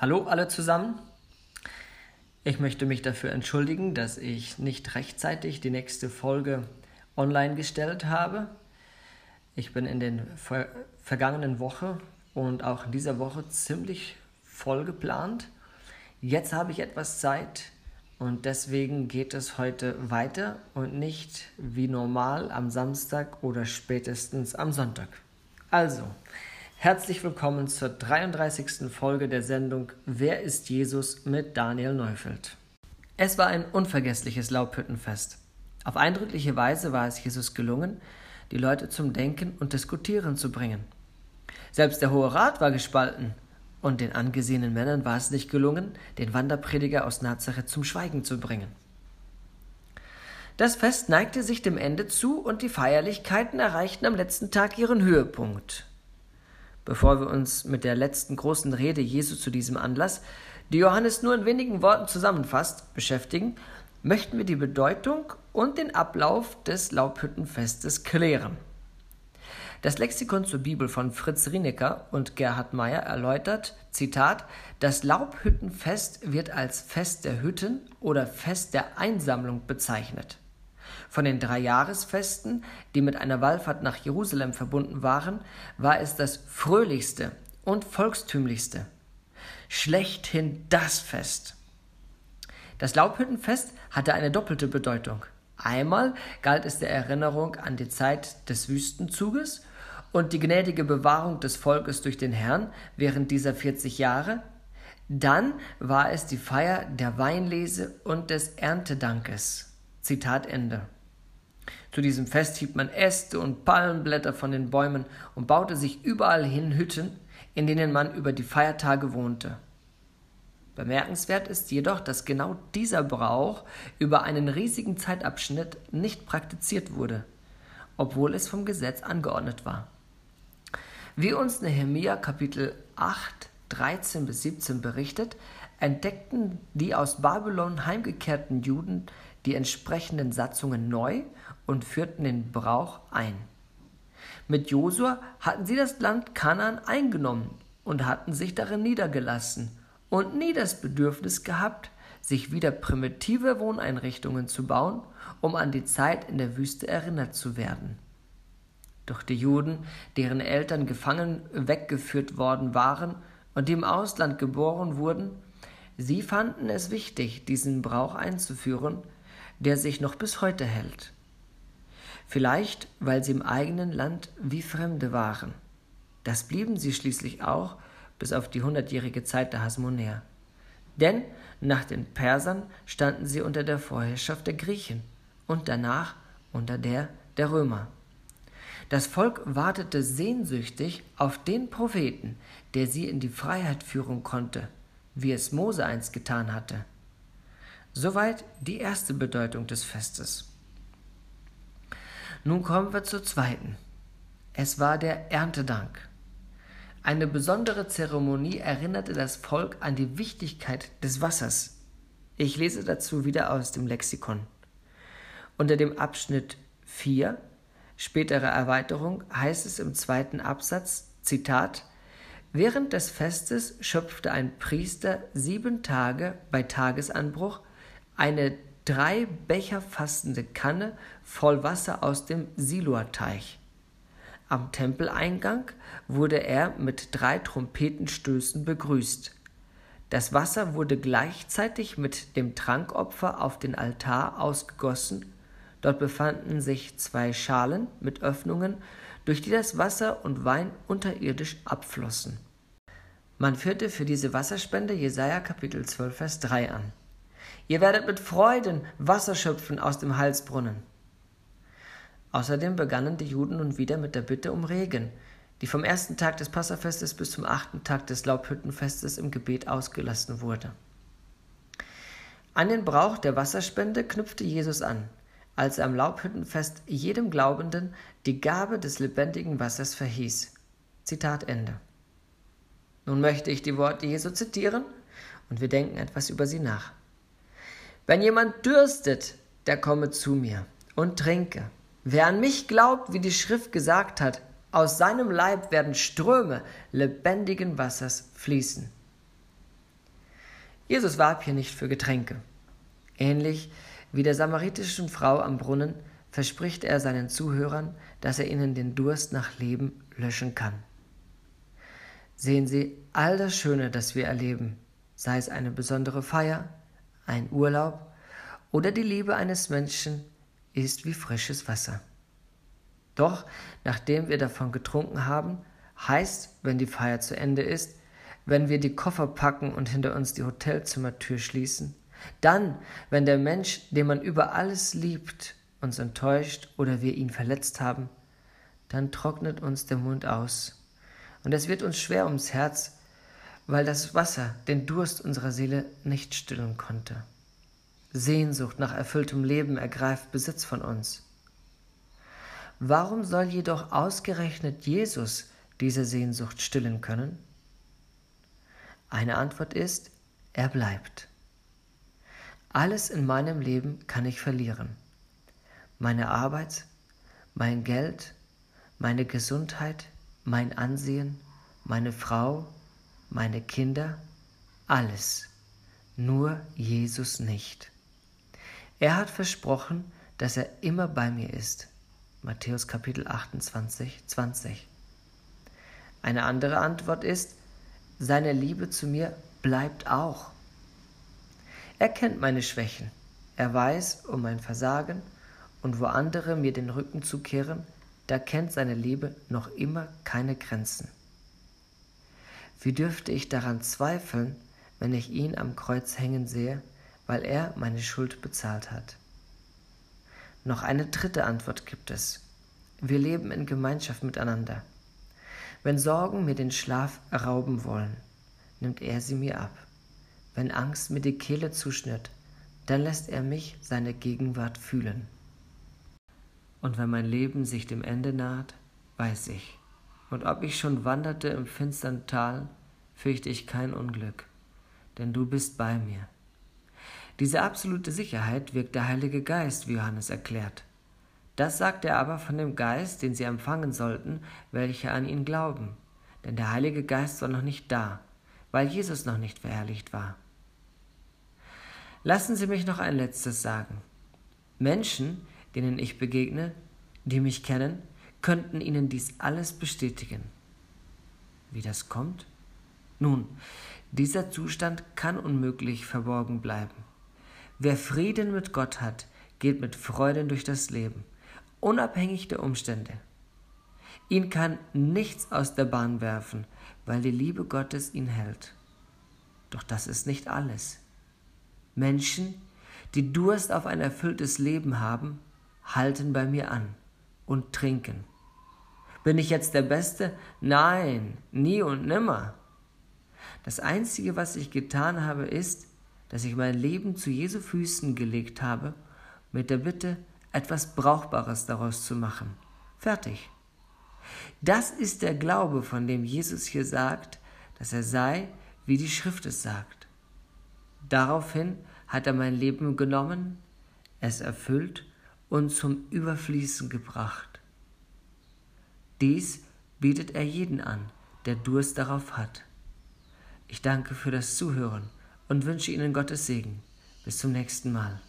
Hallo alle zusammen. Ich möchte mich dafür entschuldigen, dass ich nicht rechtzeitig die nächste Folge online gestellt habe. Ich bin in den ver vergangenen Woche und auch in dieser Woche ziemlich voll geplant. Jetzt habe ich etwas Zeit und deswegen geht es heute weiter und nicht wie normal am Samstag oder spätestens am Sonntag. Also, Herzlich willkommen zur 33. Folge der Sendung Wer ist Jesus mit Daniel Neufeld. Es war ein unvergessliches Laubhüttenfest. Auf eindrückliche Weise war es Jesus gelungen, die Leute zum Denken und Diskutieren zu bringen. Selbst der Hohe Rat war gespalten, und den angesehenen Männern war es nicht gelungen, den Wanderprediger aus Nazareth zum Schweigen zu bringen. Das Fest neigte sich dem Ende zu und die Feierlichkeiten erreichten am letzten Tag ihren Höhepunkt bevor wir uns mit der letzten großen Rede Jesu zu diesem Anlass, die Johannes nur in wenigen Worten zusammenfasst, beschäftigen, möchten wir die Bedeutung und den Ablauf des Laubhüttenfestes klären. Das Lexikon zur Bibel von Fritz Rienecker und Gerhard Meyer erläutert, Zitat, das Laubhüttenfest wird als Fest der Hütten oder Fest der Einsammlung bezeichnet. Von den drei Jahresfesten, die mit einer Wallfahrt nach Jerusalem verbunden waren, war es das fröhlichste und volkstümlichste. Schlechthin das Fest. Das Laubhüttenfest hatte eine doppelte Bedeutung. Einmal galt es der Erinnerung an die Zeit des Wüstenzuges und die gnädige Bewahrung des Volkes durch den Herrn während dieser 40 Jahre. Dann war es die Feier der Weinlese und des Erntedankes. Zitat Ende. Zu diesem Fest hieb man Äste und Palmenblätter von den Bäumen und baute sich überall hin Hütten, in denen man über die Feiertage wohnte. Bemerkenswert ist jedoch, dass genau dieser Brauch über einen riesigen Zeitabschnitt nicht praktiziert wurde, obwohl es vom Gesetz angeordnet war. Wie uns Nehemia Kapitel 8, 13 bis 17 berichtet, entdeckten die aus Babylon heimgekehrten Juden die entsprechenden Satzungen neu und führten den Brauch ein. Mit Josua hatten sie das Land Kanaan eingenommen und hatten sich darin niedergelassen und nie das Bedürfnis gehabt, sich wieder primitive Wohneinrichtungen zu bauen, um an die Zeit in der Wüste erinnert zu werden. Doch die Juden, deren Eltern gefangen weggeführt worden waren und die im Ausland geboren wurden, sie fanden es wichtig, diesen Brauch einzuführen, der sich noch bis heute hält. Vielleicht, weil sie im eigenen Land wie Fremde waren. Das blieben sie schließlich auch bis auf die hundertjährige Zeit der Hasmonäer. Denn nach den Persern standen sie unter der Vorherrschaft der Griechen und danach unter der der Römer. Das Volk wartete sehnsüchtig auf den Propheten, der sie in die Freiheit führen konnte, wie es Mose einst getan hatte. Soweit die erste Bedeutung des Festes. Nun kommen wir zur zweiten. Es war der Erntedank. Eine besondere Zeremonie erinnerte das Volk an die Wichtigkeit des Wassers. Ich lese dazu wieder aus dem Lexikon. Unter dem Abschnitt 4, spätere Erweiterung, heißt es im zweiten Absatz, Zitat, Während des Festes schöpfte ein Priester sieben Tage bei Tagesanbruch eine drei Becher fassende Kanne voll Wasser aus dem Siloateich. Am Tempeleingang wurde er mit drei Trompetenstößen begrüßt. Das Wasser wurde gleichzeitig mit dem Trankopfer auf den Altar ausgegossen. Dort befanden sich zwei Schalen mit Öffnungen, durch die das Wasser und Wein unterirdisch abflossen. Man führte für diese Wasserspende Jesaja Kapitel 12, Vers 3 an. Ihr werdet mit Freuden Wasser schöpfen aus dem Halsbrunnen. Außerdem begannen die Juden nun wieder mit der Bitte um Regen, die vom ersten Tag des Passafestes bis zum achten Tag des Laubhüttenfestes im Gebet ausgelassen wurde. An den Brauch der Wasserspende knüpfte Jesus an, als er am Laubhüttenfest jedem Glaubenden die Gabe des lebendigen Wassers verhieß. Zitat Ende. Nun möchte ich die Worte Jesu zitieren und wir denken etwas über sie nach. Wenn jemand dürstet, der komme zu mir und trinke. Wer an mich glaubt, wie die Schrift gesagt hat, aus seinem Leib werden Ströme lebendigen Wassers fließen. Jesus warb hier nicht für Getränke. Ähnlich wie der samaritischen Frau am Brunnen verspricht er seinen Zuhörern, dass er ihnen den Durst nach Leben löschen kann. Sehen Sie all das Schöne, das wir erleben, sei es eine besondere Feier, ein Urlaub oder die Liebe eines Menschen, ist wie frisches Wasser. Doch nachdem wir davon getrunken haben, heißt, wenn die Feier zu Ende ist, wenn wir die Koffer packen und hinter uns die Hotelzimmertür schließen, dann, wenn der Mensch, den man über alles liebt, uns enttäuscht oder wir ihn verletzt haben, dann trocknet uns der Mund aus. Und es wird uns schwer ums Herz, weil das Wasser den Durst unserer Seele nicht stillen konnte. Sehnsucht nach erfülltem Leben ergreift Besitz von uns. Warum soll jedoch ausgerechnet Jesus diese Sehnsucht stillen können? Eine Antwort ist, er bleibt. Alles in meinem Leben kann ich verlieren. Meine Arbeit, mein Geld, meine Gesundheit, mein Ansehen, meine Frau, meine Kinder, alles, nur Jesus nicht. Er hat versprochen, dass er immer bei mir ist. Matthäus Kapitel 28, 20. Eine andere Antwort ist, seine Liebe zu mir bleibt auch. Er kennt meine Schwächen, er weiß um mein Versagen und wo andere mir den Rücken zukehren, da kennt seine Liebe noch immer keine Grenzen. Wie dürfte ich daran zweifeln, wenn ich ihn am Kreuz hängen sehe, weil er meine Schuld bezahlt hat? Noch eine dritte Antwort gibt es. Wir leben in Gemeinschaft miteinander. Wenn Sorgen mir den Schlaf rauben wollen, nimmt er sie mir ab. Wenn Angst mir die Kehle zuschnitt, dann lässt er mich seine Gegenwart fühlen. Und wenn mein Leben sich dem Ende naht, weiß ich, und ob ich schon wanderte im finstern Tal, fürchte ich kein Unglück, denn du bist bei mir. Diese absolute Sicherheit wirkt der Heilige Geist, wie Johannes erklärt. Das sagt er aber von dem Geist, den sie empfangen sollten, welche an ihn glauben. Denn der Heilige Geist war noch nicht da, weil Jesus noch nicht verherrlicht war. Lassen Sie mich noch ein letztes sagen. Menschen, denen ich begegne, die mich kennen, könnten Ihnen dies alles bestätigen. Wie das kommt? Nun, dieser Zustand kann unmöglich verborgen bleiben. Wer Frieden mit Gott hat, geht mit Freuden durch das Leben unabhängig der Umstände. Ihn kann nichts aus der Bahn werfen, weil die Liebe Gottes ihn hält. Doch das ist nicht alles. Menschen, die Durst auf ein erfülltes Leben haben, halten bei mir an und trinken. Bin ich jetzt der Beste? Nein, nie und nimmer. Das Einzige, was ich getan habe, ist, dass ich mein Leben zu Jesu Füßen gelegt habe, mit der Bitte, etwas Brauchbares daraus zu machen. Fertig. Das ist der Glaube, von dem Jesus hier sagt, dass er sei, wie die Schrift es sagt. Daraufhin hat er mein Leben genommen, es erfüllt und zum Überfließen gebracht. Dies bietet er jeden an, der Durst darauf hat. Ich danke für das Zuhören und wünsche Ihnen Gottes Segen. Bis zum nächsten Mal.